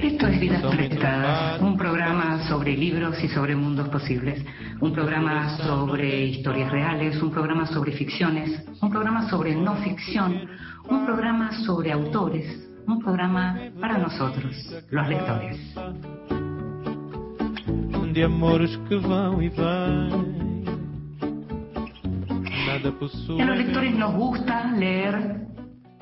Esto es Vidas Prestadas, un programa sobre libros y sobre mundos posibles, un programa sobre historias reales, un programa sobre ficciones, un programa sobre no ficción, un programa sobre autores, un programa para nosotros, los lectores. De amores que e vêm. Nada A los lectores nos gusta leer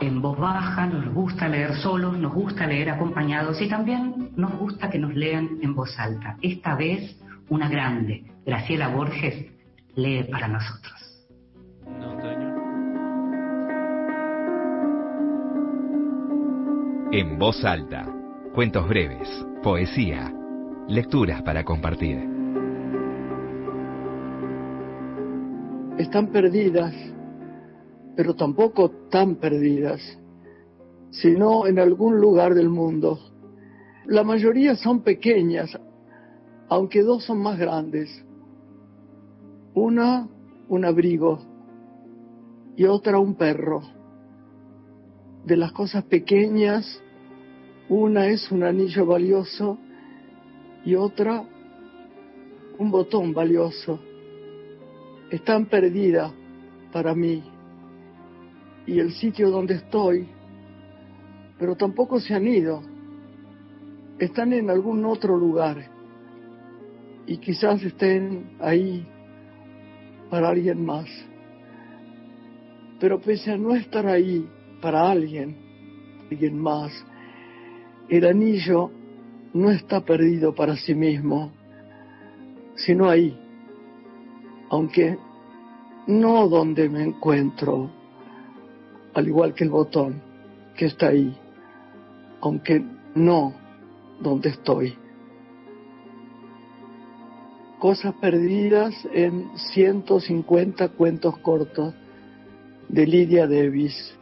en voz baja, nos gusta leer solos, nos gusta leer acompañados y también nos gusta que nos lean en voz alta. Esta vez una grande, Graciela Borges, lee para nosotros. En voz alta. Cuentos breves, poesía, lecturas para compartir. están perdidas, pero tampoco tan perdidas, sino en algún lugar del mundo. La mayoría son pequeñas, aunque dos son más grandes. Una, un abrigo, y otra, un perro. De las cosas pequeñas, una es un anillo valioso y otra, un botón valioso están perdidas para mí y el sitio donde estoy, pero tampoco se han ido. Están en algún otro lugar y quizás estén ahí para alguien más. Pero pese a no estar ahí para alguien, alguien más, el anillo no está perdido para sí mismo, sino ahí aunque no donde me encuentro, al igual que el botón que está ahí, aunque no donde estoy. Cosas perdidas en 150 cuentos cortos de Lydia Davis.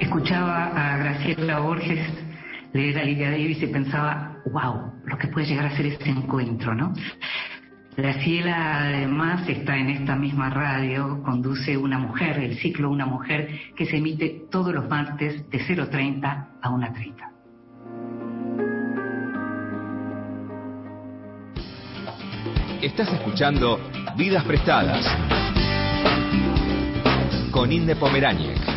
Escuchaba a Graciela Borges leer a Lidia Davis y pensaba, wow, lo que puede llegar a ser ese encuentro, ¿no? Graciela además está en esta misma radio, conduce Una Mujer, el ciclo Una Mujer, que se emite todos los martes de 0.30 a 1.30. Estás escuchando Vidas Prestadas con Inde Pomeráñez.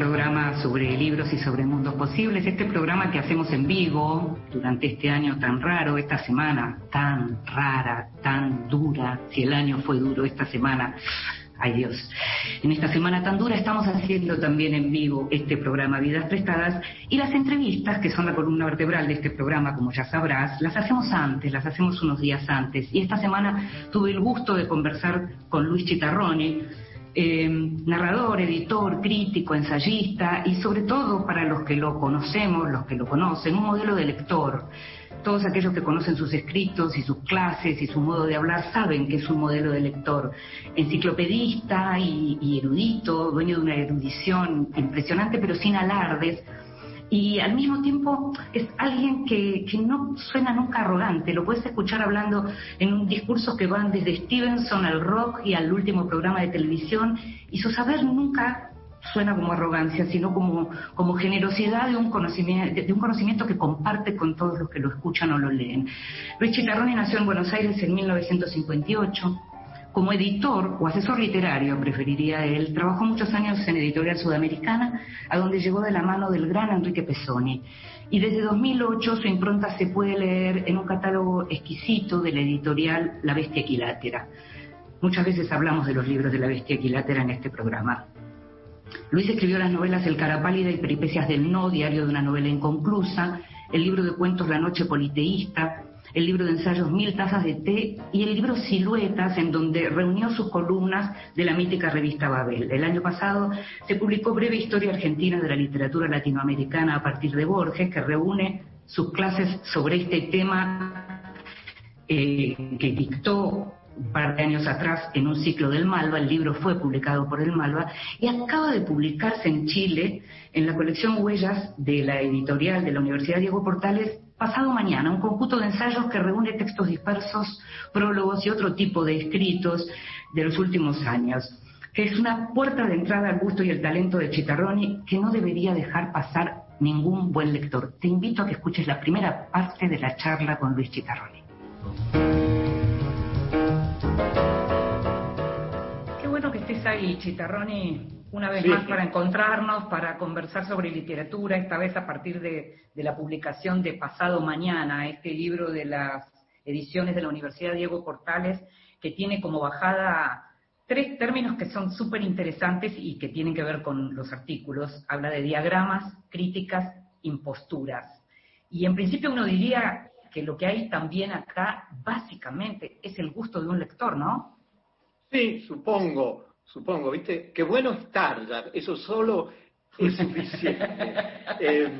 Programa sobre libros y sobre mundos posibles, este programa que hacemos en vivo durante este año tan raro, esta semana tan rara, tan dura, si el año fue duro esta semana. Ay Dios, en esta semana tan dura estamos haciendo también en vivo este programa Vidas Prestadas y las entrevistas, que son la columna vertebral de este programa, como ya sabrás, las hacemos antes, las hacemos unos días antes. Y esta semana tuve el gusto de conversar con Luis Chitarroni, eh, narrador, editor, crítico, ensayista y sobre todo para los que lo conocemos, los que lo conocen, un modelo de lector. Todos aquellos que conocen sus escritos y sus clases y su modo de hablar saben que es un modelo de lector. Enciclopedista y, y erudito, dueño de una erudición impresionante pero sin alardes, y al mismo tiempo es alguien que, que, no suena nunca arrogante, lo puedes escuchar hablando en un discurso que van desde Stevenson al rock y al último programa de televisión, y su saber nunca suena como arrogancia, sino como, como generosidad de un, conocimiento, de un conocimiento que comparte con todos los que lo escuchan o lo leen. Luis Chitarroni nació en Buenos Aires en 1958. Como editor o asesor literario, preferiría él, trabajó muchos años en Editorial Sudamericana, a donde llegó de la mano del gran Enrique Pesoni. Y desde 2008 su impronta se puede leer en un catálogo exquisito de la editorial La Bestia Equilátera. Muchas veces hablamos de los libros de La Bestia Equilátera en este programa. Luis escribió las novelas El cara pálida y Peripecias del No, diario de una novela inconclusa, el libro de cuentos La noche politeísta, el libro de ensayos Mil tazas de té y el libro Siluetas, en donde reunió sus columnas de la mítica revista Babel. El año pasado se publicó Breve Historia Argentina de la Literatura Latinoamericana a partir de Borges, que reúne sus clases sobre este tema eh, que dictó un par de años atrás en un ciclo del Malva, el libro fue publicado por el Malva y acaba de publicarse en Chile en la colección Huellas de la editorial de la Universidad Diego Portales pasado mañana, un conjunto de ensayos que reúne textos dispersos, prólogos y otro tipo de escritos de los últimos años, que es una puerta de entrada al gusto y el talento de Chitarroni que no debería dejar pasar ningún buen lector. Te invito a que escuches la primera parte de la charla con Luis Chitarroni. Qué bueno que estés ahí, Chitarroni, una vez más para encontrarnos, para conversar sobre literatura, esta vez a partir de, de, la publicación de Pasado Mañana, este libro de las ediciones de la Universidad Diego Portales, que tiene como bajada tres términos que son súper interesantes y que tienen que ver con los artículos. Habla de diagramas, críticas, imposturas. Y en principio uno diría que lo que hay también acá, básicamente, es el gusto de un lector, ¿no? Sí, supongo, supongo, ¿viste? Qué bueno estar, ya, eso solo es suficiente. eh,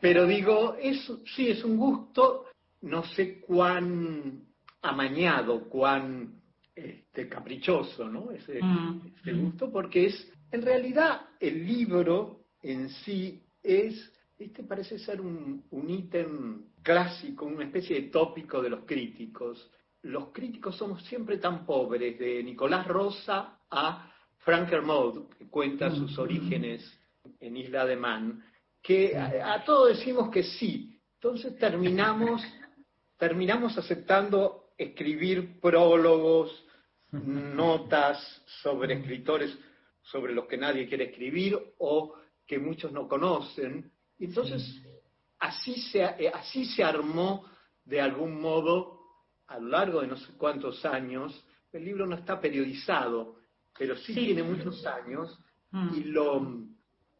pero digo, es, sí, es un gusto, no sé cuán amañado, cuán este, caprichoso, ¿no? Ese, Mm. ese gusto, porque es, en realidad, el libro en sí es, este parece ser un, un ítem clásico, una especie de tópico de los críticos. Los críticos somos siempre tan pobres, de Nicolás Rosa a Frank Kermode, que cuenta sus orígenes en Isla de Man, que a, a todos decimos que sí. Entonces terminamos, terminamos aceptando escribir prólogos, notas sobre escritores sobre los que nadie quiere escribir o que muchos no conocen. Y entonces así, se, eh, así se armó de algún modo a lo largo de no sé cuántos años. El libro no está periodizado, pero sí, Sí. tiene muchos años Mm. y lo,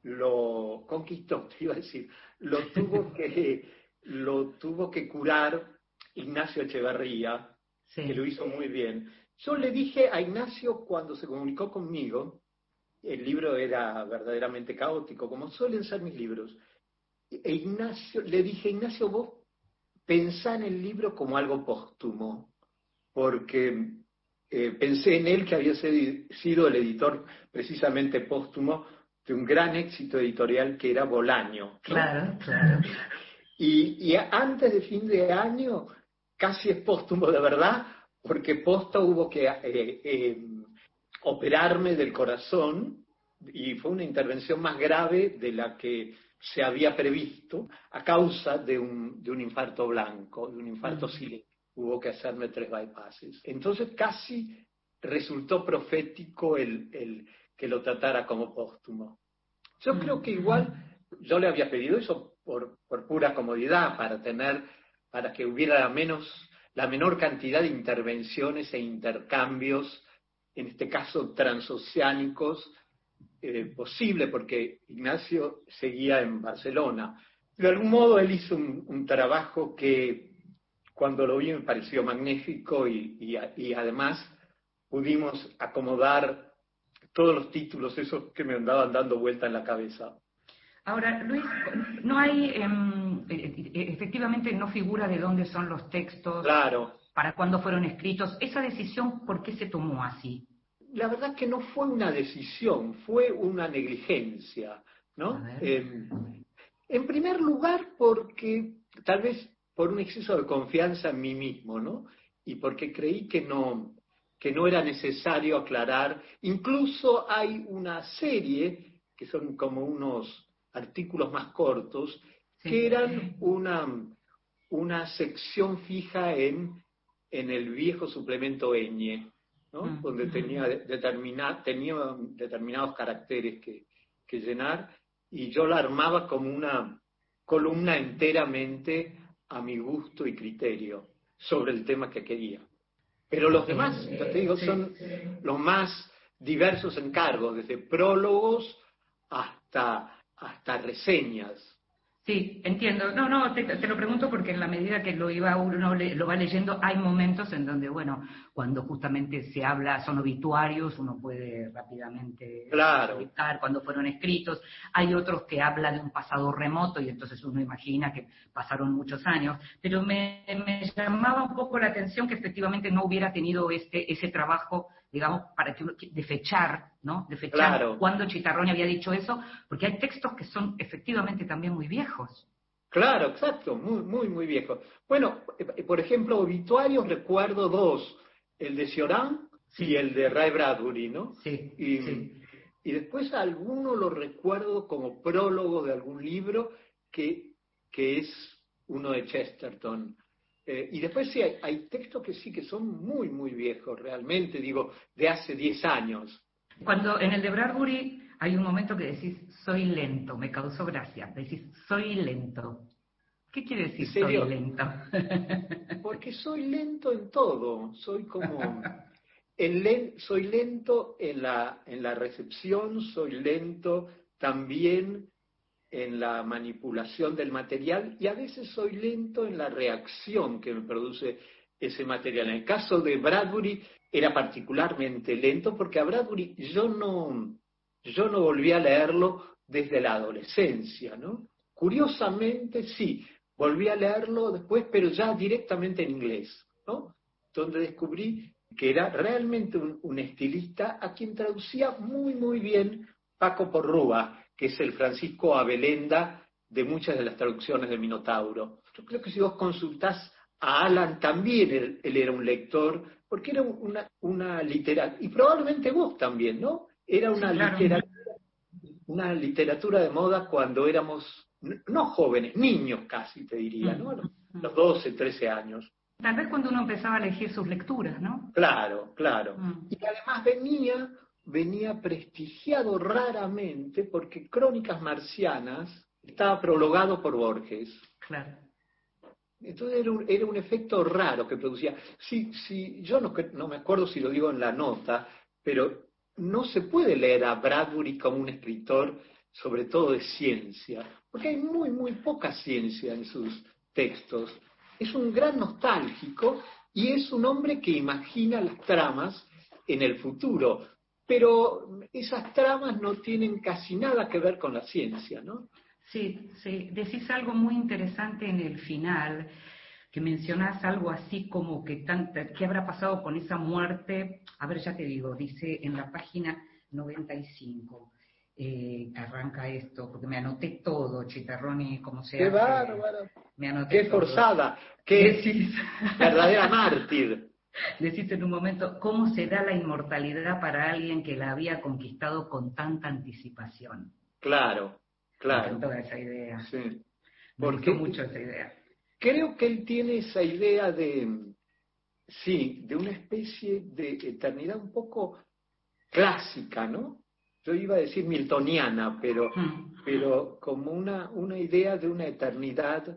lo conquistó, te iba a decir, lo tuvo que, lo tuvo que curar Ignacio Echeverría, Sí. que lo hizo muy bien. Yo le dije a Ignacio cuando se comunicó conmigo, el libro era verdaderamente caótico, como suelen ser mis libros. E Ignacio, le dije, Ignacio, vos pensá en el libro como algo póstumo, porque eh, pensé en él que había sido el editor precisamente póstumo de un gran éxito editorial que era Bolaño. ¿no? Claro, claro. Y, y antes de fin de año, casi es póstumo de verdad, porque posta hubo que eh, eh, operarme del corazón y fue una intervención más grave de la que se había previsto a causa de un, de un infarto blanco, de un infarto silente. Hubo que hacerme tres bypasses. Entonces casi resultó profético el, el que lo tratara como póstumo. Yo creo que igual yo le había pedido eso por, por pura comodidad, para tener, para que hubiera la menos, la menor cantidad de intervenciones e intercambios, en este caso transoceánicos, eh, posible, porque Ignacio seguía en Barcelona. De algún modo él hizo un, un trabajo que cuando lo vi me pareció magnífico y, y, y además pudimos acomodar todos los títulos esos que me andaban dando vuelta en la cabeza. Ahora, Luis, no hay, em, e- e- efectivamente no figura de dónde son los textos, Claro, para cuándo fueron escritos. ¿Esa decisión por qué se tomó así? la verdad que no fue una decisión, fue una negligencia, ¿no? Eh, en primer lugar, porque tal vez por un exceso de confianza en mí mismo, ¿no? Y porque creí que no, que no era necesario aclarar. Incluso hay una serie, que son como unos artículos más cortos, Sí. que eran una, una sección fija en, en el viejo suplemento Eñe, ¿no? Mm. donde tenía, determina- tenía determinados caracteres que, que llenar, y yo la armaba como una columna enteramente a mi gusto y criterio sobre el tema que quería. Pero los demás, ya te digo, son los más diversos encargos, desde prólogos hasta, hasta reseñas. Sí, entiendo. No, no, te, lo pregunto porque en la medida que lo iba uno lo va leyendo, hay momentos en donde, bueno, cuando justamente se habla, son obituarios, uno puede rápidamente claro. cuando fueron escritos. Hay otros que hablan de un pasado remoto y entonces uno imagina que pasaron muchos años. Pero me, llamaba un poco la atención que efectivamente no hubiera tenido este, ese trabajo digamos, para que de fechar, ¿no? De fechar cuando Chitarroni había dicho eso, porque hay textos que son efectivamente también muy viejos. Claro, exacto, muy, muy, muy viejos. Bueno, eh, por ejemplo, obituarios recuerdo dos, el de Cioran y el de Ray Bradbury, ¿no? Sí, y, sí. y después alguno lo recuerdo como prólogo de algún libro que, que es uno de Chesterton. Eh, y después sí, hay, textos que sí que son muy, muy viejos, realmente, digo, de hace 10 años. Cuando en el de Bradbury hay un momento que decís, soy lento, me causó gracia, decís, soy lento. ¿Qué quiere decir soy lento? Porque soy lento en todo, soy como... soy lento en la, en la recepción, soy lento también en la manipulación del material y a veces soy lento en la reacción que me produce ese material. En el caso de Bradbury era particularmente lento porque a Bradbury yo no, yo no volví a leerlo desde la adolescencia, ¿no? Curiosamente sí, volví a leerlo después, pero ya directamente en inglés, ¿no? Donde descubrí que era realmente un, un estilista a quien traducía muy, muy bien Paco Porrúa, que es el Francisco Abelenda de muchas de las traducciones de Minotauro. Yo creo que si vos consultás a Alan, también él, era un lector, porque era una, una literatura, y probablemente vos también, ¿no? Era una, literatura, una literatura de moda cuando éramos, no jóvenes, niños casi, te diría, ¿no? Los 12, 13 años. Tal vez cuando uno empezaba a elegir sus lecturas, ¿no? Claro, claro. Mm. Y además venía venía prestigiado raramente porque Crónicas Marcianas estaba prologado por Borges. Claro. Entonces era un, era un efecto raro que producía. Sí, sí, yo no, no me acuerdo si lo digo en la nota, pero no se puede leer a Bradbury como un escritor, sobre todo de ciencia, porque hay muy, muy poca ciencia en sus textos. Es un gran nostálgico y es un hombre que imagina las tramas en el futuro pero esas tramas no tienen casi nada que ver con la ciencia, ¿no? Sí, sí. Decís algo muy interesante en el final, que mencionás algo así como que tanta, ¿qué habrá pasado con esa muerte? A ver, ya te digo, dice en la página 95. Eh, arranca esto, porque me anoté todo, Chitarroni, como se ¡Qué bárbaro! Me anoté ¡Qué forzada! ¡Qué verdadera mártir! Decís en un momento, ¿cómo se da la inmortalidad para alguien que la había conquistado con tanta anticipación? Claro, claro. Me esa idea. Sí. Porque mucho esa idea. Creo que él tiene esa idea de, sí, de una especie de eternidad un poco clásica, ¿no? Yo iba a decir miltoniana, pero, pero como una, una idea de una eternidad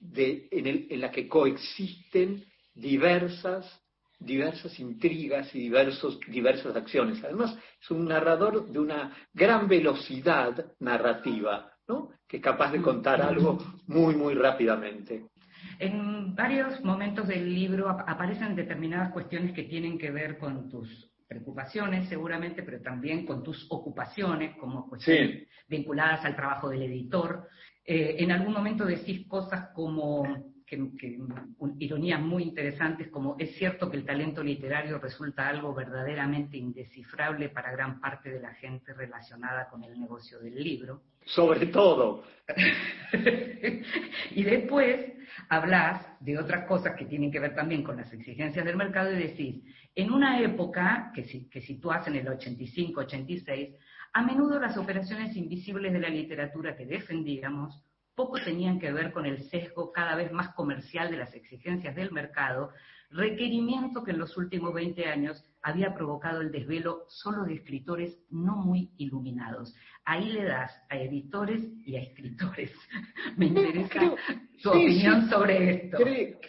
de, en, el, en la que coexisten diversas diversas intrigas y diversos, diversas acciones. Además, es un narrador de una gran velocidad narrativa, ¿no? que es capaz de contar algo muy, muy rápidamente. En varios momentos del libro aparecen determinadas cuestiones que tienen que ver con tus preocupaciones seguramente, pero también con tus ocupaciones, como cuestiones vinculadas al trabajo del editor. Eh, en algún momento decís cosas como que, ironías muy interesantes como es cierto que el talento literario resulta algo verdaderamente indescifrable para gran parte de la gente relacionada con el negocio del libro. Sobre todo. y después hablas de otras cosas que tienen que ver también con las exigencias del mercado y decís, en una época que, que situás en el 85-86, a menudo las operaciones invisibles de la literatura que defendíamos poco tenían que ver con el sesgo cada vez más comercial de las exigencias del mercado, requerimiento que en los últimos 20 años había provocado el desvelo solo de escritores no muy iluminados. Ahí le das a editores y a escritores. Me interesa tu opinión sobre esto.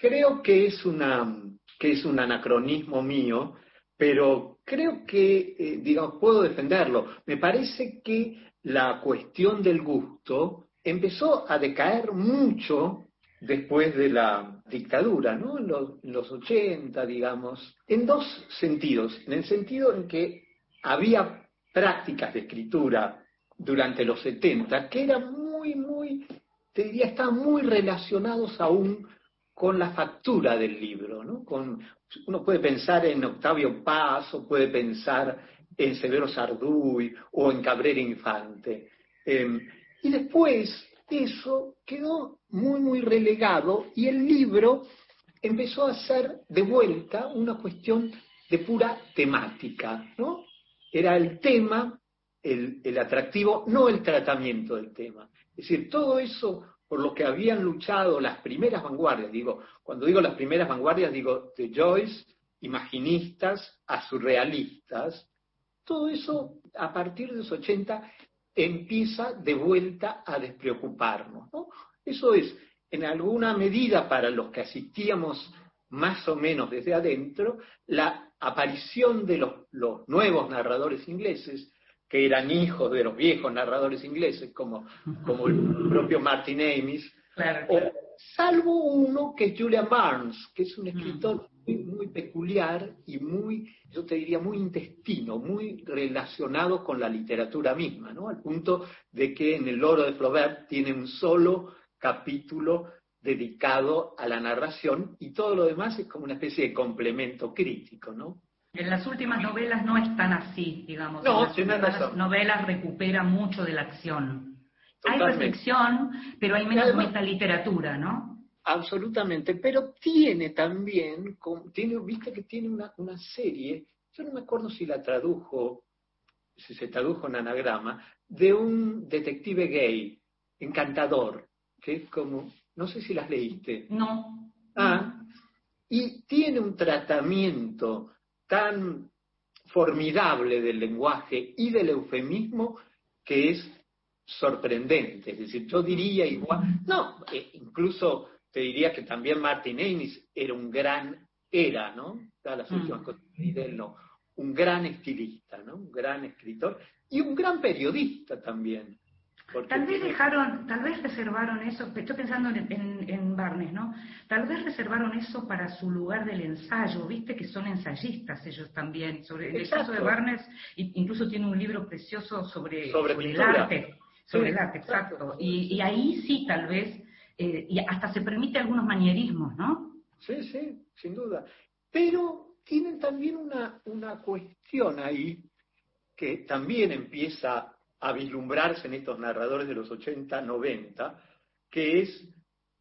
Creo, que, es una, que es un anacronismo mío, pero creo que, eh, digamos, puedo defenderlo. Me parece que la cuestión del gusto empezó a decaer mucho después de la dictadura, ¿no? En los, en los 80, digamos, en dos sentidos. En el sentido en que había prácticas de escritura durante los 70 que eran muy, muy, te diría, estaban muy relacionados aún con la factura del libro, ¿no? Con, uno puede pensar en Octavio Paz o puede pensar en Severo Sarduy o en Cabrera Infante. Em, y después eso quedó muy, muy relegado y el libro empezó a ser de vuelta una cuestión de pura temática, ¿no? Era el tema, el, el atractivo, no el tratamiento del tema. Es decir, todo eso por lo que habían luchado las primeras vanguardias, digo, cuando digo las primeras vanguardias, digo de Joyce, imaginistas a surrealistas, todo eso a partir de los 80 empieza de vuelta a despreocuparnos. Eso es, en alguna medida para los que asistíamos más o menos desde adentro, la aparición de los, los nuevos narradores ingleses, que eran hijos de los viejos narradores ingleses, como, como el propio Martin Amis, salvo uno que es Julian Barnes, que es un escritor muy, peculiar y muy, yo te diría, muy intestino, muy relacionado con la literatura misma, ¿no? Al punto de que en El Oro de Flaubert tiene un solo capítulo dedicado a la narración y todo lo demás es como una especie de complemento crítico, ¿no? En las últimas novelas no es tan así, digamos. No, en las novelas recupera mucho de la acción. Hay reflexión, pero hay menos literatura, ¿no? Absolutamente, pero tiene también, tiene, viste que tiene una, una serie, yo no me acuerdo si la tradujo, si se tradujo en anagrama, de un detective gay, encantador, que es como, no sé si las leíste. No. Ah, y tiene un tratamiento tan formidable del lenguaje y del eufemismo que es sorprendente. Es decir, yo diría igual, no, eh, incluso te diría que también Martin Amis era un gran, era, ¿no? las mm. últimas cosas de él, no, un gran estilista, ¿no? Un gran escritor y un gran periodista también. Tal vez dejaron, tal vez reservaron eso, estoy pensando en, en, Barnes, ¿no? Tal vez reservaron eso para su lugar del ensayo, viste que son ensayistas ellos también. Sobre, el caso de Barnes, incluso tiene un libro precioso sobre, sobre, el arte. Sobre el arte, exacto. Y, y, ahí sí tal vez eh, y hasta se permite algunos manierismos, ¿no? Sí, sí, sin duda. Pero tienen también una, una cuestión ahí que también empieza a vislumbrarse en estos narradores de los 80, 90, que es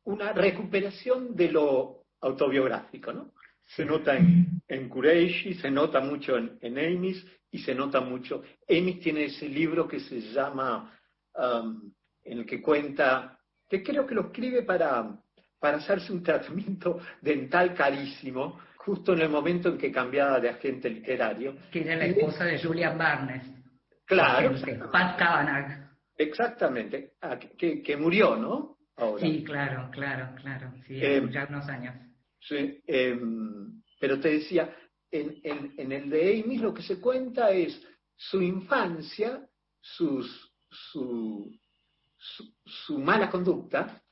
una recuperación de lo autobiográfico, ¿no? Se nota en, en Kureishi, se nota mucho en, en Amis y se nota mucho. Amis tiene ese libro que se llama, um, en el que cuenta que creo que lo escribe para, para hacerse un tratamiento dental carísimo, justo en el momento en que cambiaba de agente literario. Que era la esposa de Julian Barnes. Claro. Pat Kavanagh. Exactamente, ah, que, que, murió, ¿no? Sí, claro, claro, claro, sí, eh, ya unos años. Sí, em, pero te decía, en, en, en, el de Amy lo que se cuenta es su infancia, sus, su, su, mala conducta,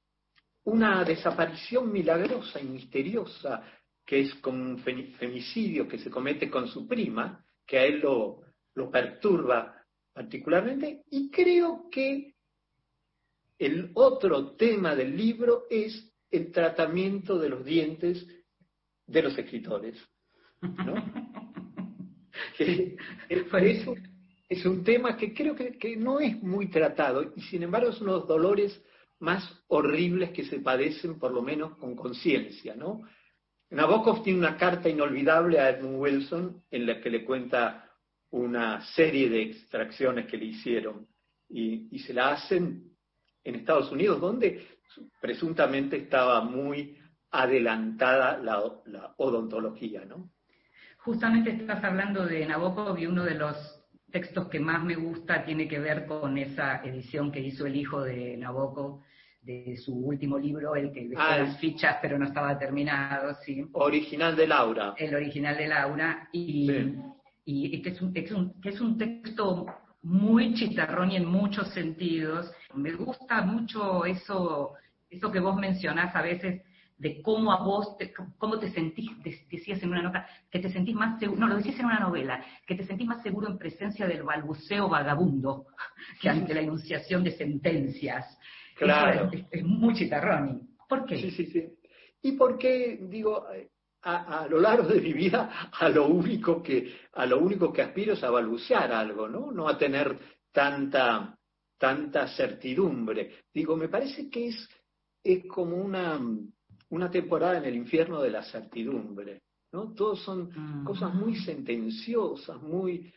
una desaparición milagrosa y misteriosa que es como un femicidio que se comete con su prima, que a él lo, lo perturba particularmente, y creo que el otro tema del libro es el tratamiento de los dientes de los escritores. ¿no? que, eso, es un tema que creo que, no es muy tratado y sin embargo es uno de los dolores más horribles que se padecen, por lo menos con conciencia, ¿no? Nabokov tiene una carta inolvidable a Edmund Wilson en la que le cuenta una serie de extracciones que le hicieron y, se la hacen en Estados Unidos, donde presuntamente estaba muy adelantada la, la odontología, ¿no? Justamente estás hablando de Nabokov y uno de los textos que más me gusta tiene que ver con esa edición que hizo el hijo de Nabokov de su último libro, el que dejó ah, las fichas pero no estaba terminado, sí. Original de Laura. El original de Laura, y, y que, es un, que es un texto muy muy chicharrón y en muchos sentidos. Me gusta mucho eso, eso que vos mencionás a veces de cómo a vos, te, cómo te sentís, decías en una nota, que te sentís más seguro, no, lo decías en una novela, que te sentís más seguro en presencia del balbuceo vagabundo que ante la enunciación de sentencias. Claro. es, muy chitarrón. ¿Por qué? Sí, sí, sí. Y porque, digo, a, a, lo largo de mi vida, a lo único que, a lo único que aspiro es a balbucear algo, ¿no? No a tener tanta, tanta certidumbre. Digo, me parece que es, es como una, una temporada en el infierno de la certidumbre, ¿no? Todos son mm. cosas muy sentenciosas, muy...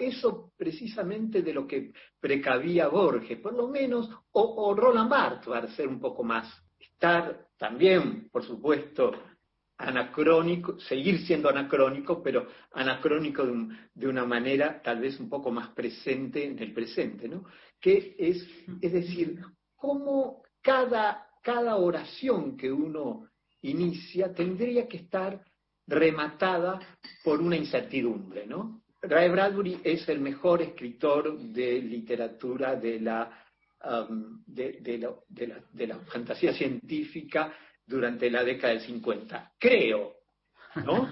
eso precisamente de lo que precavía Borges, por lo menos, o, Roland Barthes, para ser un poco más, estar también, por supuesto, anacrónico, seguir siendo anacrónico, pero anacrónico de, de, una manera tal vez un poco más presente en el presente, ¿no? Que es, es decir, cómo cada cada oración que uno inicia tendría que estar rematada por una incertidumbre, ¿no? Ray Bradbury es el mejor escritor de literatura de la, um, de, la, de, la, fantasía científica durante la década del 50. Creo, ¿no?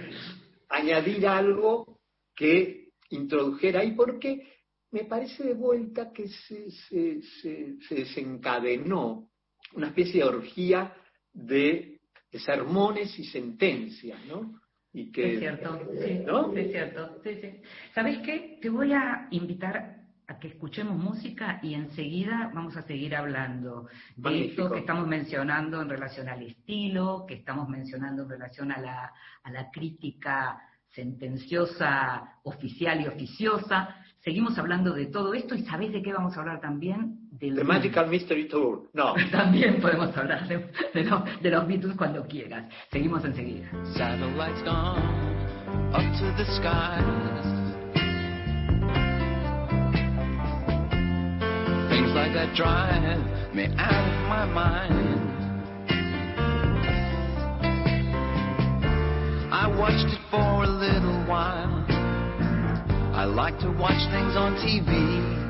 Añadir algo que introdujera ahí, porque me parece de vuelta que se, se, se desencadenó una especie de orgía de, sermones y sentencias, ¿no? Y que, es cierto, sí, ¿no? es cierto. Sí, sí. ¿Sabes qué? Te voy a invitar a que escuchemos música y enseguida vamos a seguir hablando de esto que estamos mencionando en relación al estilo, que estamos mencionando en relación a la, a la crítica sentenciosa, oficial y oficiosa. Seguimos hablando de todo esto y ¿sabéis de qué vamos a hablar también? The Magical Mystery Tour. No. También podemos hablar de, de, de, los Beatles cuando quieras. Seguimos enseguida. Satellites gone up to the skies. Things like that drive me out of my mind. I watched it for a little while. I like to watch things on TV.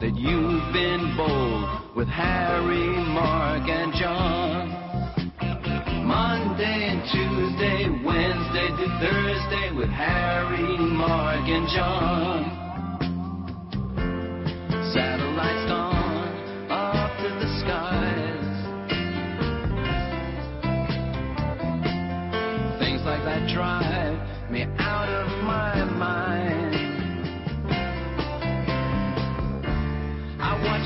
That you've been bold with Harry, Mark, and John. Monday and Tuesday, Wednesday to Thursday with Harry, Mark, and John. Satellites gone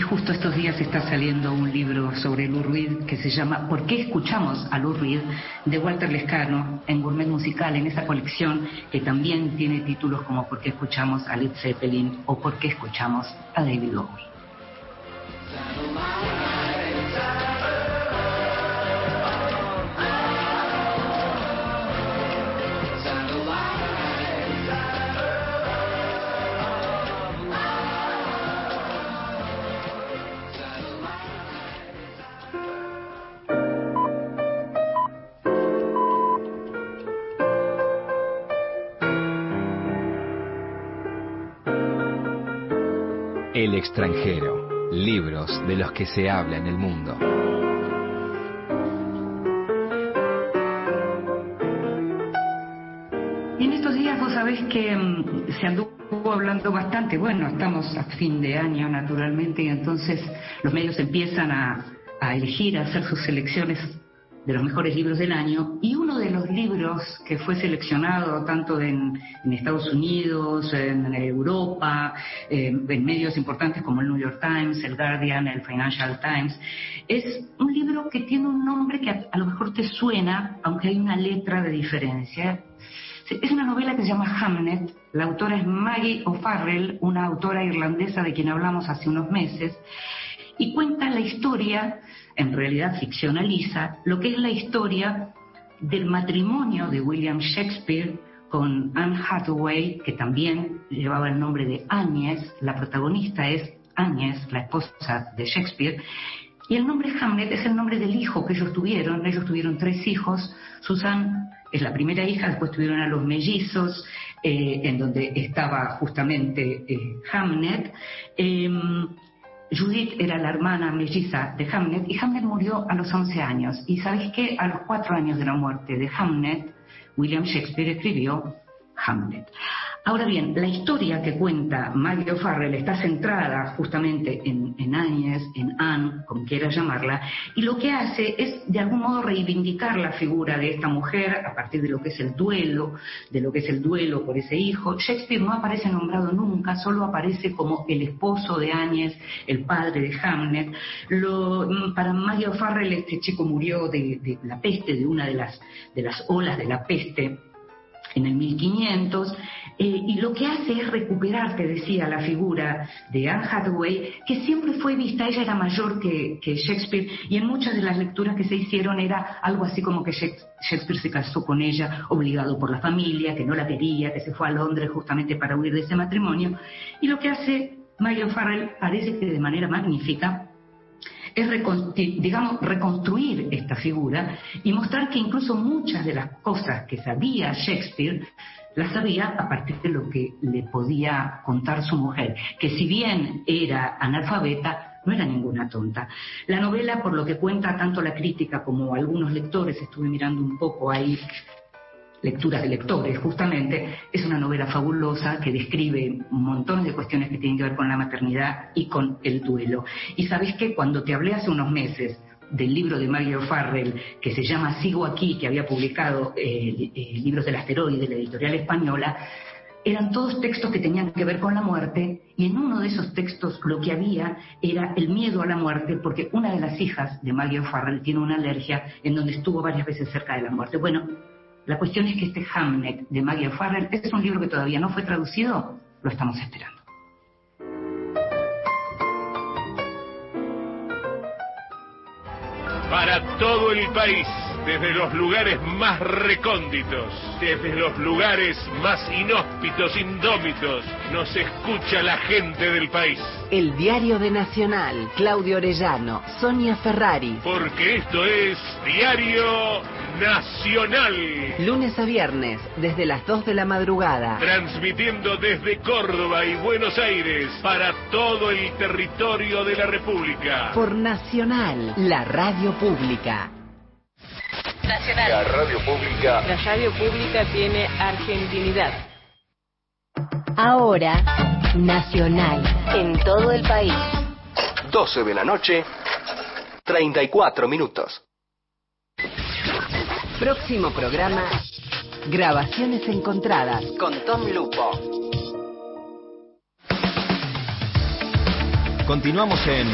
Justo estos días está saliendo un libro sobre Lou Reed que se llama ¿Por qué escuchamos a Lou Reed? de Walter Lescano en Gourmet Musical, en esa colección que también tiene títulos como ¿Por qué escuchamos a Led Zeppelin? o ¿Por qué escuchamos a David Bowie? De los que se habla en el mundo. En estos días vos sabés que mm, se anduvo hablando bastante, bueno, estamos a fin de año naturalmente y entonces los medios empiezan a, a elegir, a hacer sus selecciones de los mejores libros del año y uno de los libros que fue seleccionado tanto en, en Estados Unidos, en, Europa, eh, en medios importantes como el New York Times, el Guardian, el Financial Times, es un libro que tiene un nombre que a, a lo mejor te suena, aunque hay una letra de diferencia. Es una novela que se llama Hamnet, la autora es Maggie O'Farrell, una autora irlandesa de quien hablamos hace unos meses, y cuenta la historia en realidad ficcionaliza lo que es la historia del matrimonio de William Shakespeare con Anne Hathaway, que también llevaba el nombre de Agnes, la protagonista es Agnes, la esposa de Shakespeare, y el nombre Hamlet es el nombre del hijo que ellos tuvieron, ellos tuvieron tres hijos, Susan es la primera hija, después tuvieron a los mellizos, eh, en donde estaba justamente eh, Hamlet, eh, Judith era la hermana melliza de Hamlet y Hamlet murió a los 11 años. Y sabes qué? A los cuatro años de la muerte de Hamlet, William Shakespeare escribió Hamlet. Ahora bien, la historia que cuenta Maggie O'Farrell está centrada justamente en, en Agnes, en Anne, como quiera llamarla, y lo que hace es de algún modo reivindicar la figura de esta mujer a partir de lo que es el duelo, de lo que es el duelo por ese hijo. Shakespeare no aparece nombrado nunca, solo aparece como el esposo de Agnes, el padre de Hamlet. Lo, para Maggie O'Farrell este chico murió de, de la peste, de una de las, de las olas de la peste en el 1500, eh, y lo que hace es recuperar, te decía, la figura de Anne Hathaway, que siempre fue vista, ella era mayor que, Shakespeare, y en muchas de las lecturas que se hicieron era algo así como que Shakespeare se casó con ella obligado por la familia, que no la quería, que se fue a Londres justamente para huir de ese matrimonio, y lo que hace Maggie O'Farrell parece que de manera magnífica es, digamos, reconstruir esta figura y mostrar que incluso muchas de las cosas que sabía Shakespeare las sabía a partir de lo que le podía contar su mujer, que si bien era analfabeta, no era ninguna tonta. La novela, por lo que cuenta tanto la crítica como algunos lectores, estuve mirando un poco ahí lecturas de lectores, justamente, es una novela fabulosa que describe montones de cuestiones que tienen que ver con la maternidad y con el duelo. Y sabes que cuando te hablé hace unos meses del libro de Mario Farrell que se llama Sigo aquí, que había publicado eh, eh, Libros del Asteroide, la editorial española, eran todos textos que tenían que ver con la muerte y en uno de esos textos lo que había era el miedo a la muerte porque una de las hijas de Maggie Farrell tiene una alergia en donde estuvo varias veces cerca de la muerte. Bueno, la cuestión es que este Hamlet de Maggie Farrell es un libro que todavía no fue traducido, lo estamos esperando. Para todo el país, desde los lugares más recónditos, desde los lugares más inhóspitos, indómitos, nos escucha la gente del país. El diario de Nacional, Claudio Orellano, Sonia Ferrari. Porque esto es Diario Nacional. Lunes a viernes, desde las 2 de la madrugada. Transmitiendo desde Córdoba y Buenos Aires para todo el territorio de la República. Por Nacional, la radio pública. Nacional. La radio pública. La radio pública tiene argentinidad. Ahora, Nacional. En todo el país. 12 de la noche, 34 minutos. Próximo programa, Grabaciones Encontradas con Tom Lupo. Continuamos en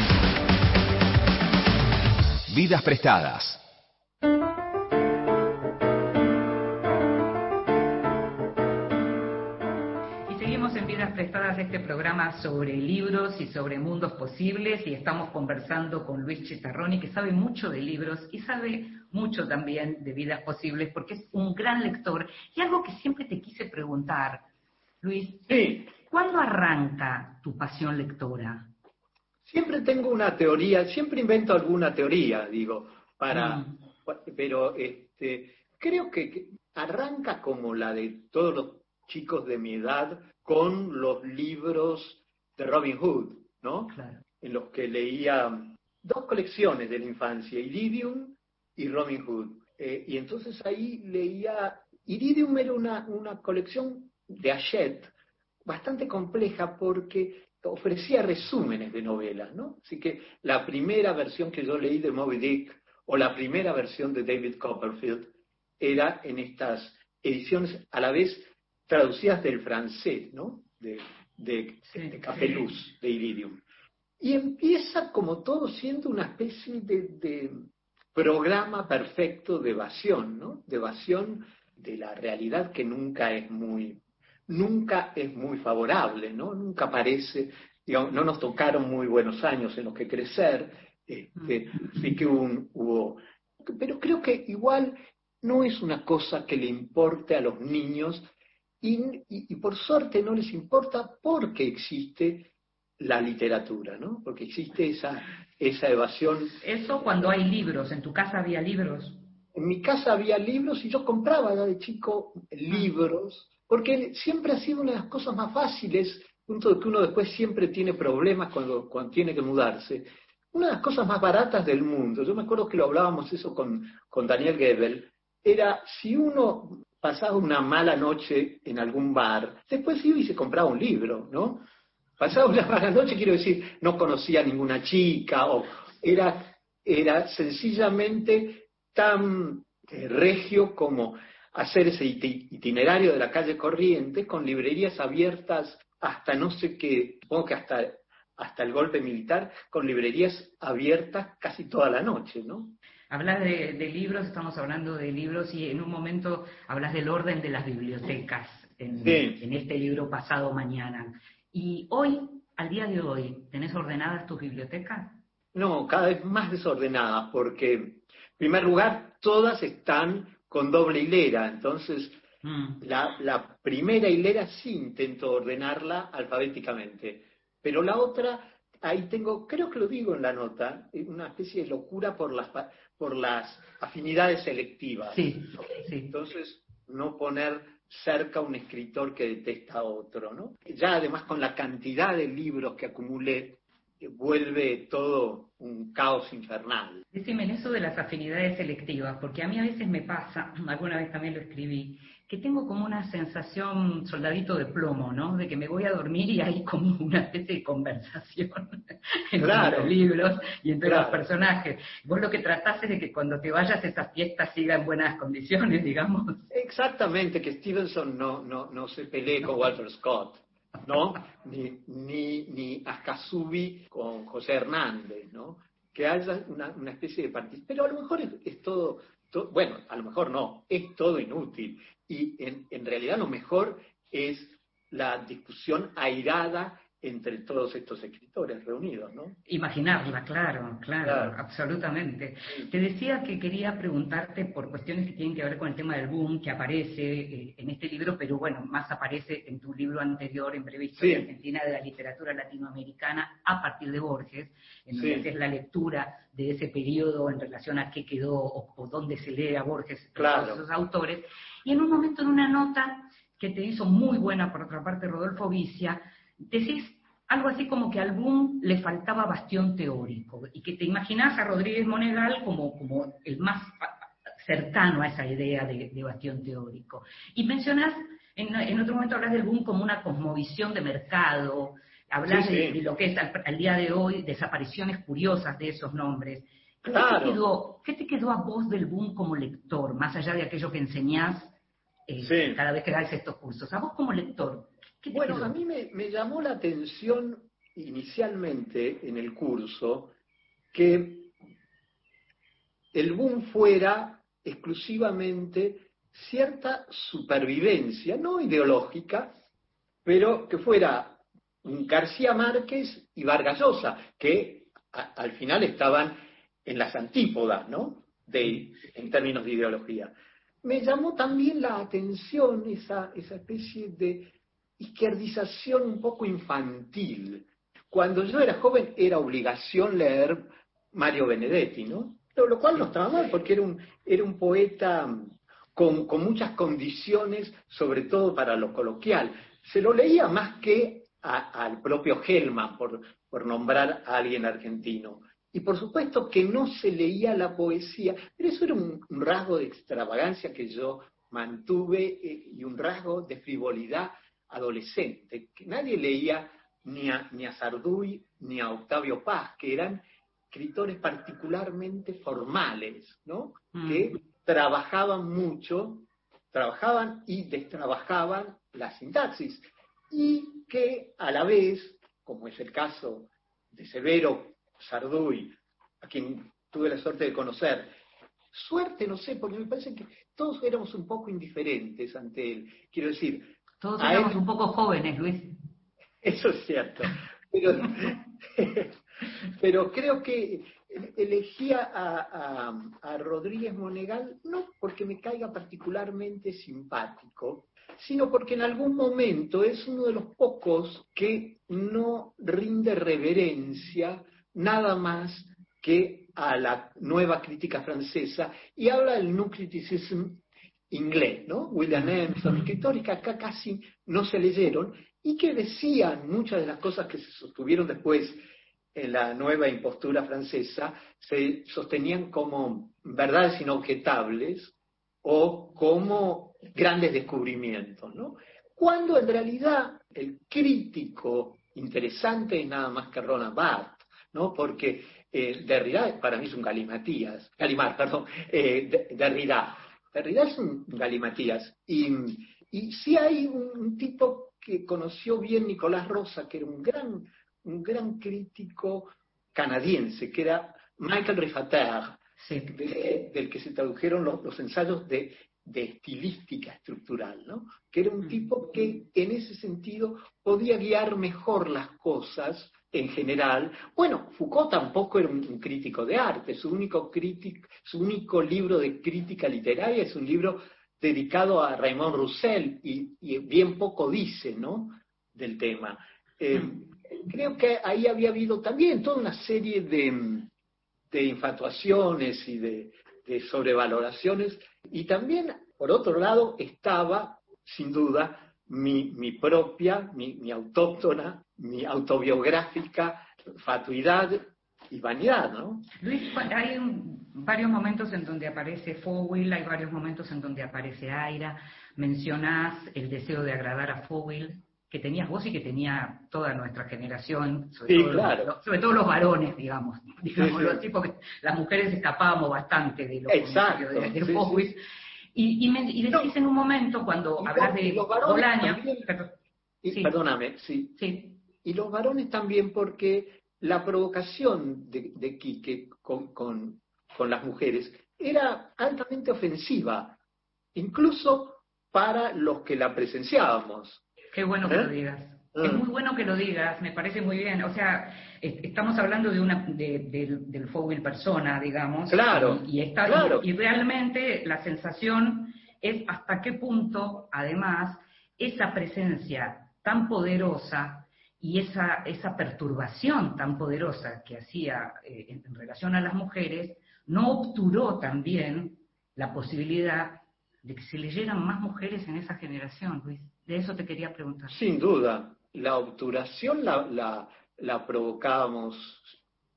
Vidas Prestadas. Prestadas este programa sobre libros y sobre mundos posibles y estamos conversando con Luis Chitarroni que sabe mucho de libros y sabe mucho también de vidas posibles porque es un gran lector. Y algo que siempre te quise preguntar, Luis, Sí, ¿cuándo arranca tu pasión lectora? siempre tengo una teoría, siempre invento alguna teoría, digo, para, Mm. pero este, creo que arranca como la de todos los chicos de mi edad con los libros de Robin Hood, ¿no? Claro. En los que leía dos colecciones de la infancia, Iridium y Robin Hood. Eh, y entonces ahí leía, Iridium era una, una colección de Hachette bastante compleja porque ofrecía resúmenes de novelas, ¿no? Así que la primera versión que yo leí de Moby Dick o la primera versión de David Copperfield era en estas ediciones a la vez traducidas del francés, ¿no? De, de, Sí, de Capeluz, de Iridium. Y empieza como todo siendo una especie de, de programa perfecto de evasión, ¿no? De evasión de la realidad que nunca es muy, nunca es muy favorable, ¿no? Nunca parece, digamos, no nos tocaron muy buenos años en los que crecer, este, sí que un- hubo, pero creo que igual no es una cosa que le importe a los niños y, y- y por suerte no les importa porque existe la literatura, ¿no? Porque existe esa, esa evasión. Eso cuando hay libros, ¿en tu casa había libros? En mi casa había libros y yo compraba de chico libros, porque siempre ha sido una de las cosas más fáciles, punto de que uno después siempre tiene problemas cuando, cuando tiene que mudarse. Una de las cosas más baratas del mundo, yo me acuerdo que lo hablábamos eso con, con Daniel Gebel, era si uno pasaba una mala noche en algún bar, después iba y se compraba un libro, ¿no? Pasaba una mala noche, quiero decir, no conocía a ninguna chica, o era, era sencillamente tan eh, regio como hacer ese iti- itinerario de la calle corriente con librerías abiertas hasta no sé qué, supongo que hasta, hasta el golpe militar, con librerías abiertas casi toda la noche, ¿no? Hablas de, de libros, estamos hablando de libros y en un momento hablas del orden de las bibliotecas en, Sí. en este libro pasado mañana. Y hoy, al día de hoy, ¿tenés ordenadas tus bibliotecas? No, cada vez más desordenadas, porque, en primer lugar, todas están con doble hilera, entonces Mm. la, la primera hilera sí intento ordenarla alfabéticamente, pero la otra, ahí tengo, creo que lo digo en la nota, una especie de locura por las, pa- por las afinidades selectivas. Sí, sí. Entonces, no poner cerca un escritor que detesta a otro, ¿no? Ya además con la cantidad de libros que acumulé, eh, vuelve todo un caos infernal. Decime en eso de las afinidades selectivas, porque a mí a veces me pasa, alguna vez también lo escribí, que tengo como una sensación soldadito de plomo, ¿no? De que me voy a dormir y hay como una especie de conversación entre Claro. los libros y entre Claro. los personajes. Vos lo que tratás es de que cuando te vayas esa fiesta siga en buenas condiciones, digamos. Exactamente, que Stevenson no, no, no se pelee con Walter Scott, ¿no? Ni, ni, ni Ascasubi con José Hernández, ¿no? Que haya una, una especie de participación. Pero a lo mejor es, es todo, bueno, a lo mejor no, es todo inútil. Y en, en realidad lo mejor es la discusión airada entre todos estos escritores reunidos, ¿no? Imaginarla, claro, claro, Claro. absolutamente. Te decía que quería preguntarte por cuestiones que tienen que ver con el tema del boom que aparece eh, en este libro, pero bueno, más aparece en tu libro anterior, en Breve Historia Sí. Argentina de la Literatura Latinoamericana, a partir de Borges, en donde Sí. haces la lectura de ese periodo en relación a qué quedó o, o dónde se lee a Borges, Claro. todos esos autores. Y en un momento, en una nota que te hizo muy buena, por otra parte, Rodolfo Vicia, decís algo así como que al boom le faltaba bastión teórico y que te imaginás a Rodríguez Monegal como, como el más cercano a esa idea de, de bastión teórico. Y mencionás, en, en otro momento hablas del boom como una cosmovisión de mercado, hablas Sí, de, sí. de lo que es al, al día de hoy desapariciones curiosas de esos nombres. ¿Qué, Claro. te quedó, ¿Qué te quedó a vos del boom como lector, más allá de aquello que enseñás eh, Sí. cada vez que das estos cursos? A vos como lector, ¿qué te Bueno, a mí me, me llamó la atención inicialmente en el curso que el boom fuera exclusivamente cierta supervivencia, no ideológica, pero que fuera García Márquez y Vargas Llosa, que al final estaban en las antípodas, ¿no? De, en términos de ideología. Me llamó también la atención esa, esa especie de izquierdización un poco infantil. Cuando yo era joven era obligación leer Mario Benedetti, ¿no? Lo, cual no estaba mal, porque era un, era un poeta con, con muchas condiciones, sobre todo para lo coloquial. Se lo leía más que al propio Hellman, por, por nombrar a alguien argentino. Y por supuesto que no se leía la poesía, pero eso era un, rasgo de extravagancia que yo mantuve eh, y un rasgo de frivolidad adolescente, que nadie leía ni a, ni a Sarduy ni a Octavio Paz, que eran escritores particularmente formales, ¿no? Mm. Que trabajaban mucho, trabajaban y destrabajaban la sintaxis, y que a la vez, como es el caso de Severo Sarduy, a quien tuve la suerte de conocer, suerte no sé, porque me parece que todos éramos un poco indiferentes ante él. Quiero decir, todos éramos un poco jóvenes, Luis. Eso es cierto. Pero, pero creo que elegía a, a, Rodríguez Monegal no porque me caiga particularmente simpático, sino porque en algún momento es uno de los pocos que no rinde reverencia nada más que a la nueva crítica francesa y habla del new criticism inglés, ¿no? William Emerson, escritores que acá casi no se leyeron y que decían muchas de las cosas que se sostuvieron después en la nueva impostura francesa, se sostenían como verdades inobjetables o como grandes descubrimientos, ¿no? Cuando en realidad el crítico interesante es nada más que Roland Barthes, ¿no? Porque eh, Derrida para mí es un galimatías, Galimar, perdón, eh, Derrida Derrida es un galimatías. Y, y sí hay un, tipo que conoció bien Nicolás Rosa, que era un gran, un gran crítico canadiense, que era Michael Rifater, del, que se tradujeron los, ensayos de, de, estilística estructural, ¿no? que era un tipo que en ese sentido podía guiar mejor las cosas en general. Bueno, Foucault tampoco era un, crítico de arte, su único, su único libro de crítica literaria es un libro dedicado a Raymond Roussel y, bien poco dice ¿no? del tema. Eh, creo que ahí había habido también toda una serie de, de infatuaciones y de, de sobrevaloraciones y también, por otro lado, estaba, sin duda, mi, mi propia, mi, mi, autóctona, mi autobiográfica fatuidad y vanidad, ¿no? Luis, hay varios momentos en donde aparece Fowell, hay varios momentos en donde aparece Aira, mencionás el deseo de agradar a Fowell, que tenías vos y que tenía toda nuestra generación, sobre, todo, los, sobre todo los varones, digamos, digámoslo así, porque las mujeres escapábamos bastante de los Exacto, de, de y, y, decís en un momento, cuando hablas de Bolaña... Perdóname, sí. sí. Y los varones también porque la provocación de, de Quique con, con, con las mujeres era altamente ofensiva, incluso para los que la presenciábamos. Qué bueno que lo ¿Eh? Es mm. muy bueno que lo digas, me parece muy bien. O sea, estamos hablando de una del Fogel persona, digamos. Claro. Y, está, claro. Y, realmente la sensación es hasta qué punto, además, esa presencia tan poderosa y esa, esa perturbación tan poderosa que hacía eh, en, relación a las mujeres, no obturó también la posibilidad de que se leyeran más mujeres en esa generación, Luis. De eso te quería preguntar. Sin duda, la obturación la, la, provocábamos,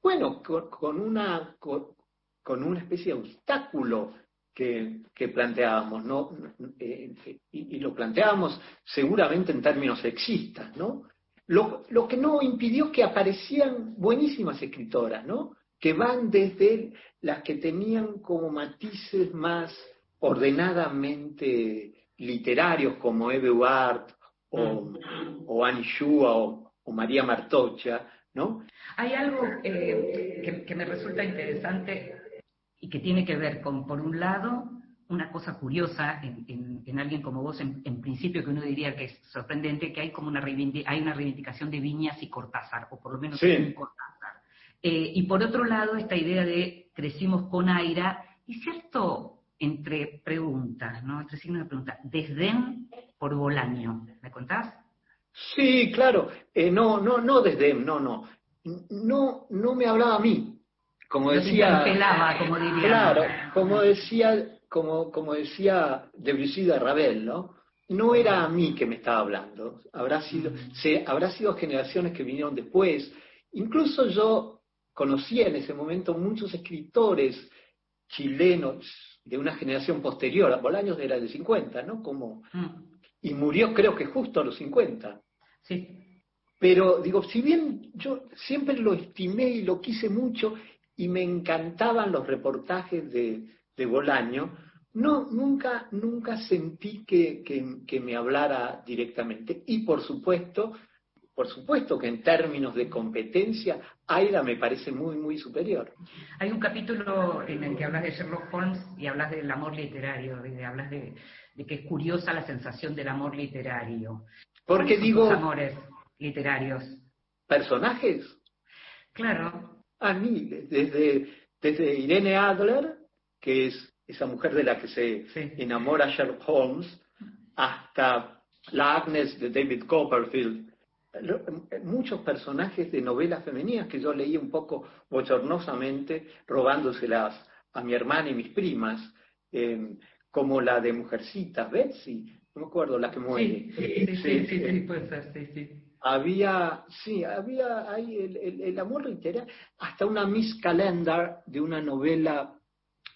bueno, con, una, con, una especie de obstáculo que, que planteábamos, ¿no? Eh, y, lo planteábamos seguramente en términos sexistas, ¿no? Lo, lo, que no impidió que aparecieran buenísimas escritoras, ¿no? Que van desde las que tenían como matices más ordenadamente literarios, como Eve Ward o, o Annie Shua o María Martocha, ¿no? Hay algo eh, que, que me resulta interesante y que tiene que ver con, por un lado, una cosa curiosa en, en- en alguien como vos, en, en principio, que uno diría que es sorprendente, que hay como una, hay una reivindicación de Viñas y Cortázar, o por lo menos Sí. un Cortázar. Eh, y por otro lado, esta idea de crecimos con Aira, y cierto, entre preguntas, ¿no? Entre signos de pregunta, desdén por Bolaño. ¿Me contás? Sí, claro. Eh, no, no, no desde, no, no. No, no me hablaba a mí. Como Los decía. interpelaba, como diría. Claro, como decía, como, como decía Debussy de Ravel, ¿no? No era a mí que me estaba hablando. Habrá sido, se, habrá sido generaciones que vinieron después. Incluso yo conocía en ese momento muchos escritores chilenos de una generación posterior. Bolaños era de 50, ¿no? Como, Mm, y murió creo que justo a los 50. Sí. Pero digo, si bien yo siempre lo estimé y lo quise mucho y me encantaban los reportajes de, de Bolaño, no, nunca, nunca sentí que, que- que me hablara directamente. Y por supuesto, por supuesto que en términos de competencia, Aida me parece muy, muy superior. Hay un capítulo en el que hablas de Sherlock Holmes y hablas del amor literario, y de- hablas de, de que es curiosa la sensación del amor literario. Porque ¿Cuáles son digo, amores literarios? personajes, Claro, a mí, desde, desde Irene Adler, que es esa mujer de la que se Sí. enamora Sherlock Holmes, hasta la Agnes de David Copperfield, lo- muchos personajes de novelas femeninas que yo leí un poco bochornosamente, robándoselas a mi hermana y mis primas, eh, como la de Mujercitas, Betsy, no me acuerdo, la que muere. sí, sí, sí, puede ser, sí, sí. había, sí, había ahí el, el- el amor literario, hasta una Miss Calendar de una novela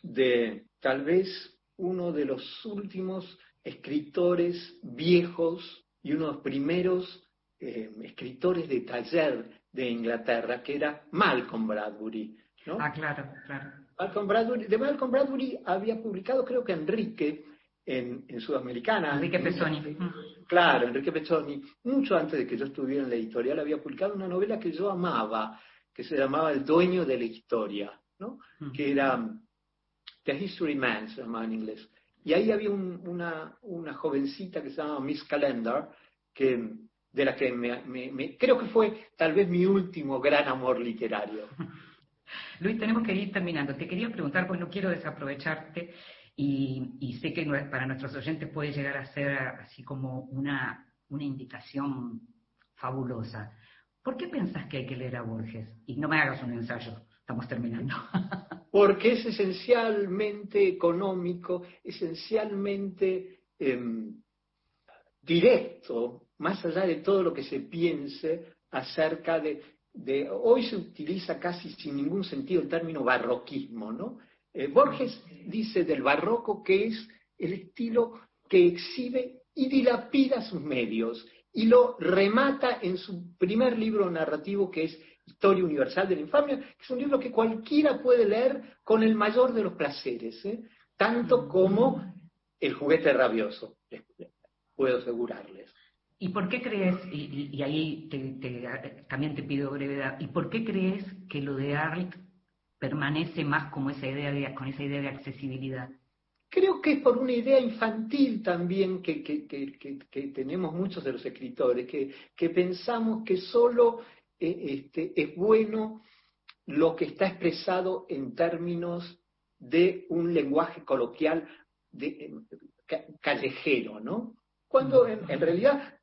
de tal vez uno de los últimos escritores viejos y uno de los primeros eh, escritores de taller de Inglaterra, que era Malcolm Bradbury. ¿no? Ah, claro, claro. Malcolm Bradbury, de Malcolm Bradbury había publicado, creo que Enrique, en, en Sudamericana. Enrique Pezzoni. Claro, Enrique Pezzoni, mucho antes de que yo estuviera en la editorial, había publicado una novela que yo amaba, que se llamaba El dueño de la historia, ¿no? Mm. que era um, The History Man, se llamaba en inglés. Y ahí había un- una, una jovencita que se llamaba Miss Calendar, que, de la que me, me- me- creo que fue tal vez mi último gran amor literario. Luis, tenemos que ir terminando. Te quería preguntar, pues no quiero desaprovecharte y, y sé que para nuestros oyentes puede llegar a ser así como una, una invitación fabulosa. ¿Por qué pensás que hay que leer a Borges? Y no me hagas un ensayo, estamos terminando. porque es esencialmente económico, esencialmente em, directo, más allá de todo lo que se piense acerca de, Hoy se utiliza casi sin ningún sentido el término barroquismo, ¿no? Eh, Borges dice del barroco que es el estilo que exhibe y dilapida sus medios y lo remata en su primer libro narrativo que es Historia Universal de la Infamia, que es un libro que cualquiera puede leer con el mayor de los placeres, ¿eh? tanto como El juguete rabioso, puedo asegurarles. ¿Y por qué crees, y, ahí te- te- también te pido brevedad, ¿y por qué crees que lo de Arlt permanece más como esa idea de, con esa idea de accesibilidad? Creo que es por una idea infantil también que, que- que- tenemos muchos de los escritores, que, que pensamos que solo eh, este, es bueno lo que está expresado en términos de un lenguaje coloquial de, eh, ca- callejero, ¿no? Cuando en, en realidad,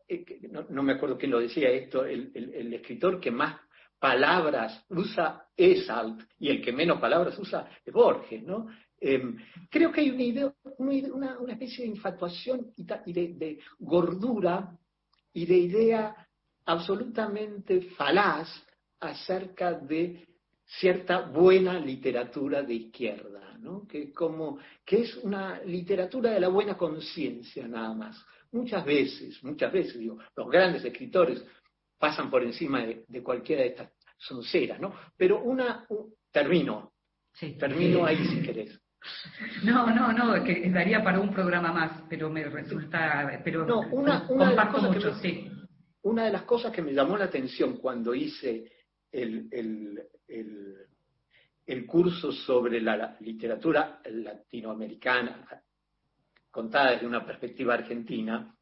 no, no me acuerdo quién lo decía esto, el, el- escritor que más palabras usa es Alt y el que menos palabras usa es Borges, ¿no? Eh, creo que hay una, idea, una, una- especie de infatuación y, y de, de gordura y de idea absolutamente falaz acerca de cierta buena literatura de izquierda, ¿no? que, como, que es una literatura de la buena conciencia nada más. Muchas veces, muchas veces, digo, los grandes escritores pasan por encima de, de cualquiera de estas sonceras, ¿no? Pero una, un- termino, Sí. termino ahí si querés. No, no, no, que daría para un programa más, pero me resulta, pero No, una- una de las comparto cosas que mucho, me- sí. una de las cosas que me llamó la atención cuando hice el, el curso sobre la literatura latinoamericana contada desde una perspectiva argentina,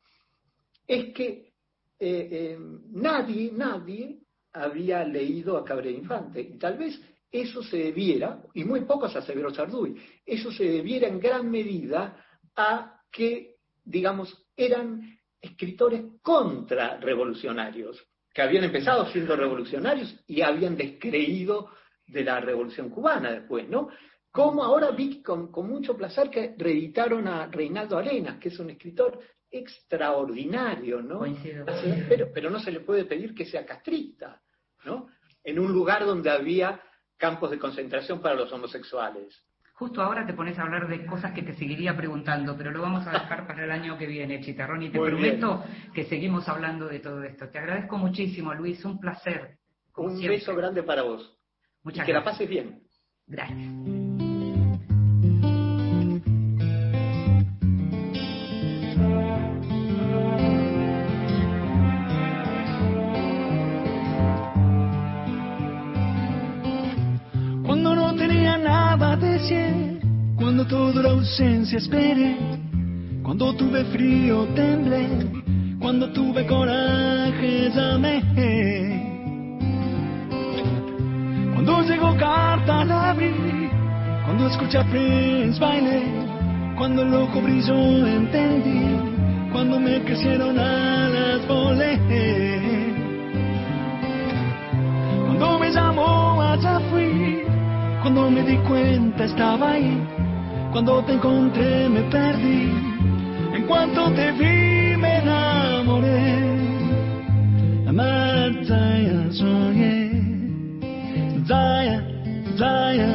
es que eh, eh, nadie, nadie había leído a Cabrera Infante. Y tal vez eso se debiera, y muy pocos a Severo Sarduy, eso se debiera en gran medida a que, digamos, eran escritores contrarrevolucionarios, que habían empezado siendo revolucionarios y habían descreído de la revolución cubana después, ¿no? Como ahora vi con, con mucho placer que reeditaron a Reinaldo Arenas, que es un escritor extraordinario, ¿no? Pero, pero no se le puede pedir que sea castrista, ¿no? En un lugar donde había campos de concentración para los homosexuales. Justo ahora te pones a hablar de cosas que te seguiría preguntando, pero lo vamos a dejar para el año que viene, Chitarrón, y te prometo que seguimos hablando de todo esto. Te agradezco muchísimo, Luis, un placer. Un beso grande para vos. Muchas y que la pases bien. Gracias. Cuando toda la ausencia esperé, cuando tuve frío temblé, cuando tuve coraje llamé. Cuando llegó carta la abrí, cuando escuché a Prince bailé, cuando el ojo brilló entendí, cuando me crecieron alas volé. Me di cuenta estaba ahí. Cuando te encontré me perdí. En cuanto te vi me enamoré. Amar Zaya soñé. Zaya, Zaya.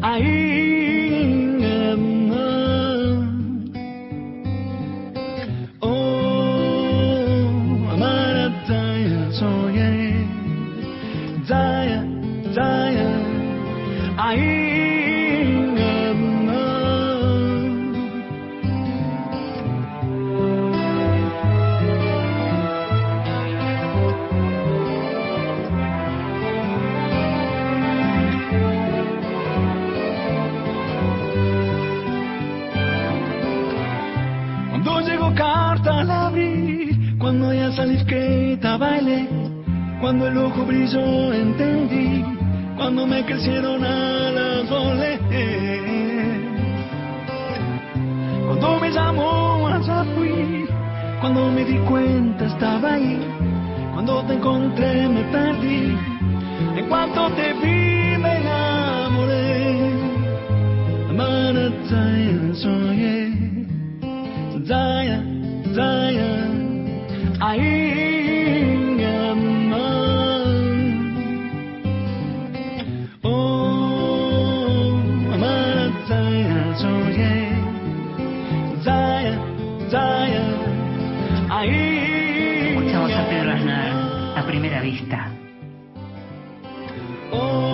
Ahí. Cuando el ojo brilló entendí. Cuando me crecieron alas volé. Cuando me llamó allá fui, cuando me di cuenta estaba ahí, cuando te encontré me perdí, en cuanto te vi Oh.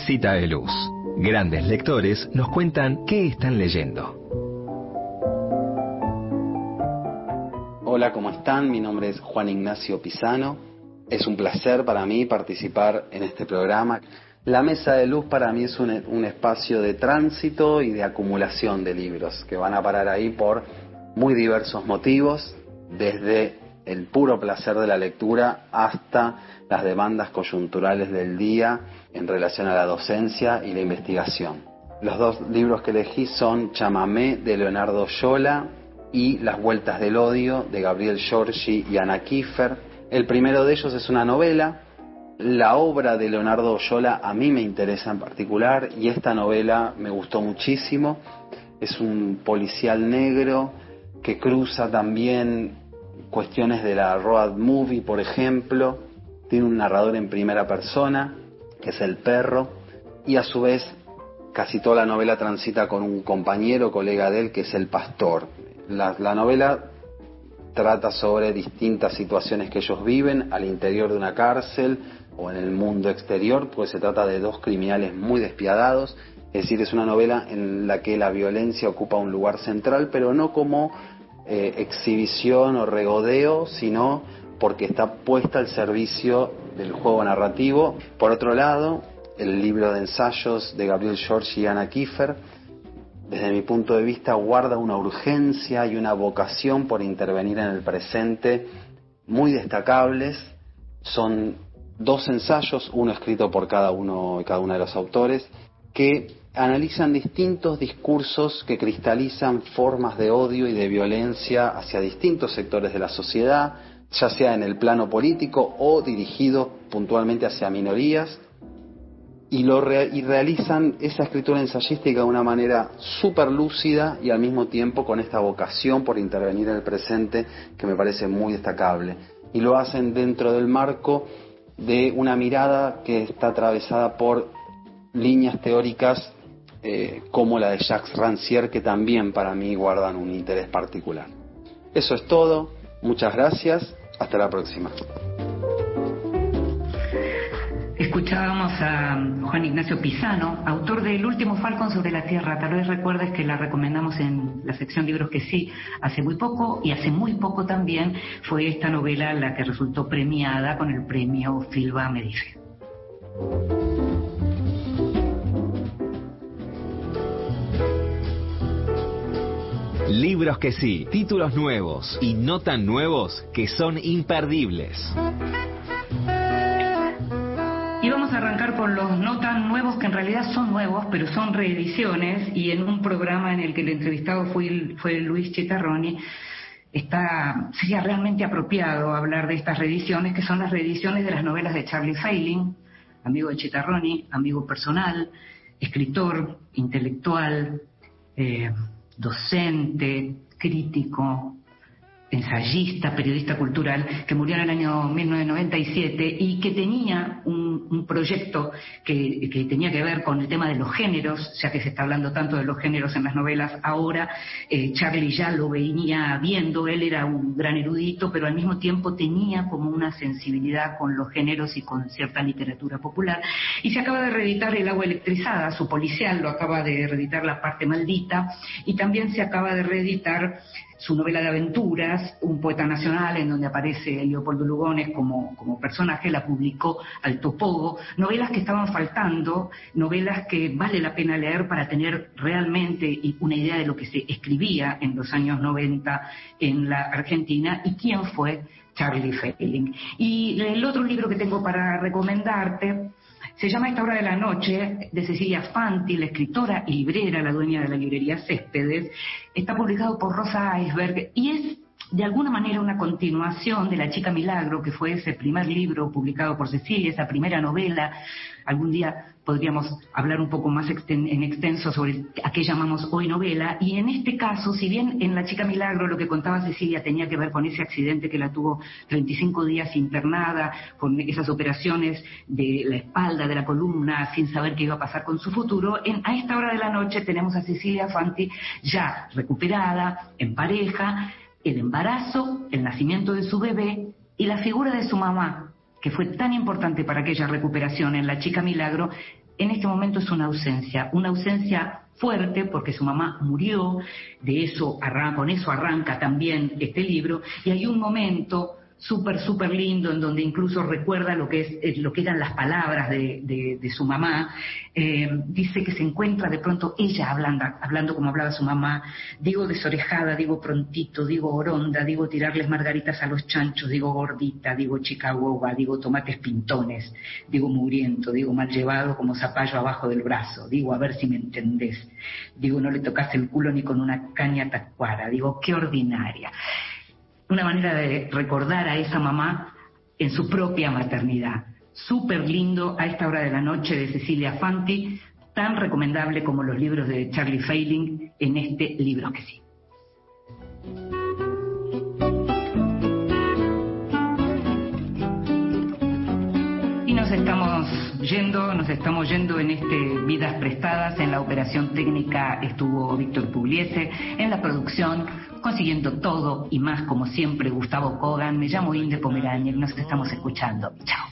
Mesita de Luz. Grandes lectores nos cuentan qué están leyendo. Hola, ¿cómo están? Mi nombre es Juan Ignacio Pisano. Es un placer para mí participar en este programa. La Mesa de Luz para mí es un, un, espacio de tránsito y de acumulación de libros que van a parar ahí por muy diversos motivos, desde el puro placer de la lectura hasta las demandas coyunturales del día en relación a la docencia y la investigación. Los dos libros que elegí son Chamamé de Leonardo Yola y Las Vueltas del Odio de Gabriel Giorgi y Ana Kiefer. El primero de ellos es una novela. La obra de Leonardo Yola a mí me interesa en particular y esta novela me gustó muchísimo. Es un policial negro que cruza también cuestiones de la road movie, por ejemplo, tiene un narrador en primera persona, que es el perro, y a su vez casi toda la novela transita con un compañero, colega de él, que es el pastor. La, la novela trata sobre distintas situaciones que ellos viven al interior de una cárcel o en el mundo exterior, pues se trata de dos criminales muy despiadados, es decir, es una novela en la que la violencia ocupa un lugar central, pero no como eh, exhibición o regodeo, sino porque está puesta al servicio del juego narrativo. Por otro lado, el libro de ensayos de Gabriel George y Anna Kiefer, desde mi punto de vista, guarda una urgencia y una vocación por intervenir en el presente muy destacables. Son dos ensayos, uno escrito por cada uno cada una de los autores, que analizan distintos discursos que cristalizan formas de odio y de violencia hacia distintos sectores de la sociedad, ya sea en el plano político o dirigido puntualmente hacia minorías, y, lo y realizan esa escritura ensayística de una manera súper lúcida y al mismo tiempo con esta vocación por intervenir en el presente que me parece muy destacable. Y lo hacen dentro del marco de una mirada que está atravesada por líneas teóricas eh, como la de Jacques Rancière, que también para mí guardan un interés particular. Eso es todo, muchas gracias, hasta la próxima. Escuchábamos a Juan Ignacio Pisano, autor del último Falcon sobre la Tierra. Tal vez recuerdes que la recomendamos en la sección libros que sí hace muy poco y hace muy poco también fue esta novela la que resultó premiada con el premio Filba Medife. Libros que sí, títulos nuevos y no tan nuevos que son imperdibles. Y vamos a arrancar por los no tan nuevos, que en realidad son nuevos, pero son reediciones, y en un programa en el que el entrevistado fue, fue Luis Chitarroni, está, sería realmente apropiado hablar de estas reediciones, que son las reediciones de las novelas de Charlie Failing, amigo de Chitarroni, amigo personal, escritor, intelectual, eh, docente, crítico, ensayista, periodista cultural, que murió en el año 1997 y que tenía un, proyecto que, tenía que ver con el tema de los géneros, ya que se está hablando tanto de los géneros en las novelas ahora, eh, Charlie ya lo venía viendo, él era un gran erudito, pero al mismo tiempo tenía como una sensibilidad con los géneros y con cierta literatura popular. Y se acaba de reeditar El agua electrizada, su policial lo acaba de reeditar La parte maldita, y también se acaba de reeditar su novela de aventuras, Un poeta nacional, en donde aparece Leopoldo Lugones como, como personaje, la publicó Alto Pogo, novelas que estaban faltando, novelas que vale la pena leer para tener realmente una idea de lo que se escribía en los años 90 en la Argentina y quién fue Charlie Feiling. Y el otro libro que tengo para recomendarte se llama Esta hora de la noche, de Cecilia Fanti, la escritora y librera, la dueña de la librería Céspedes. Está publicado por Rosa Iceberg y es de alguna manera una continuación de La chica milagro, que fue ese primer libro publicado por Cecilia, esa primera novela. Algún día podríamos hablar un poco más en extenso sobre a qué llamamos hoy novela. Y en este caso, si bien en La chica milagro lo que contaba Cecilia tenía que ver con ese accidente que la tuvo 35 días internada, con esas operaciones de la espalda, de la columna, sin saber qué iba a pasar con su futuro, en, a esta hora de la noche tenemos a Cecilia Fanti ya recuperada, en pareja, el embarazo, el nacimiento de su bebé y la figura de su mamá, que fue tan importante para aquella recuperación en la chica milagro, en este momento es una ausencia, una ausencia fuerte porque su mamá murió, de eso con eso arranca también este libro, y hay un momento súper, súper lindo, en donde incluso recuerda lo que, es, eh, lo que eran las palabras de, su mamá. Eh, dice que se encuentra de pronto ella hablando, hablando como hablaba su mamá. Digo desorejada, digo prontito, digo oronda, digo tirarles margaritas a los chanchos, digo gordita, digo chica digo tomates pintones, digo muriento, digo mal llevado como zapallo abajo del brazo, digo a ver si me entendés, digo no le tocaste el culo ni con una caña tacuara, digo qué ordinaria una manera de recordar a esa mamá en su propia maternidad. Súper lindo a esta hora de la noche de Cecilia Fanti, tan recomendable como los libros de Charlie Failing en este libro que sí. Yendo, nos estamos yendo en este Vidas Prestadas. En la operación técnica estuvo Víctor Pugliese, en la producción consiguiendo todo y más como siempre Gustavo Kogan. Me llamo Inde Pomerania nos estamos escuchando. Chao.